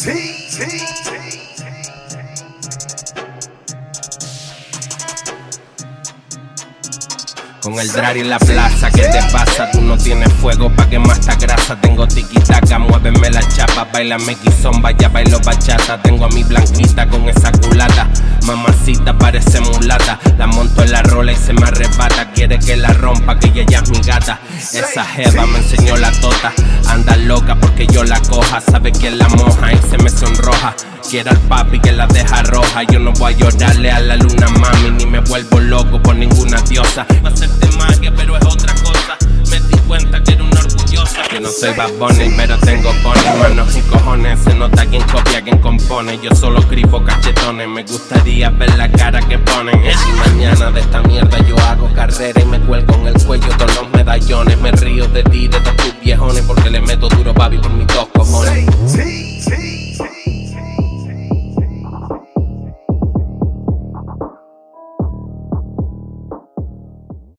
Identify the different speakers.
Speaker 1: Con el drari en la plaza, ¿qué te pasa? Tú no tienes fuego pa' que más esta grasa. Tengo tiquitaca, muéveme la chapa, bailame guizón, ya bailo bachata. Tengo a mi blanquita con esa culata. Mamacita parece mulata, la monto en la rola se me arrebata. Quiere que la rompa, que ella ya es mi gata. Esa jeva me enseñó la tota, anda loca porque yo la coja. Sabe que la moja y se me sonroja. Quiero al papi que la deja roja. Yo no voy a llorarle a la luna, mami, ni me vuelvo loco por ninguna diosa. Va a hacerte magia, pero es otra cosa. Me di cuenta que era una orgullosa. Yo no soy Bad Bunny, pero tengo pony, manos y cojones. Se nota quien copia, quien compone. Yo solo gripo cachetones. Me gustaría ver la cara que ponen. Y mañana y me cuelgo en el cuello todos los medallones. Me río de ti, de todos tus viejones, porque le meto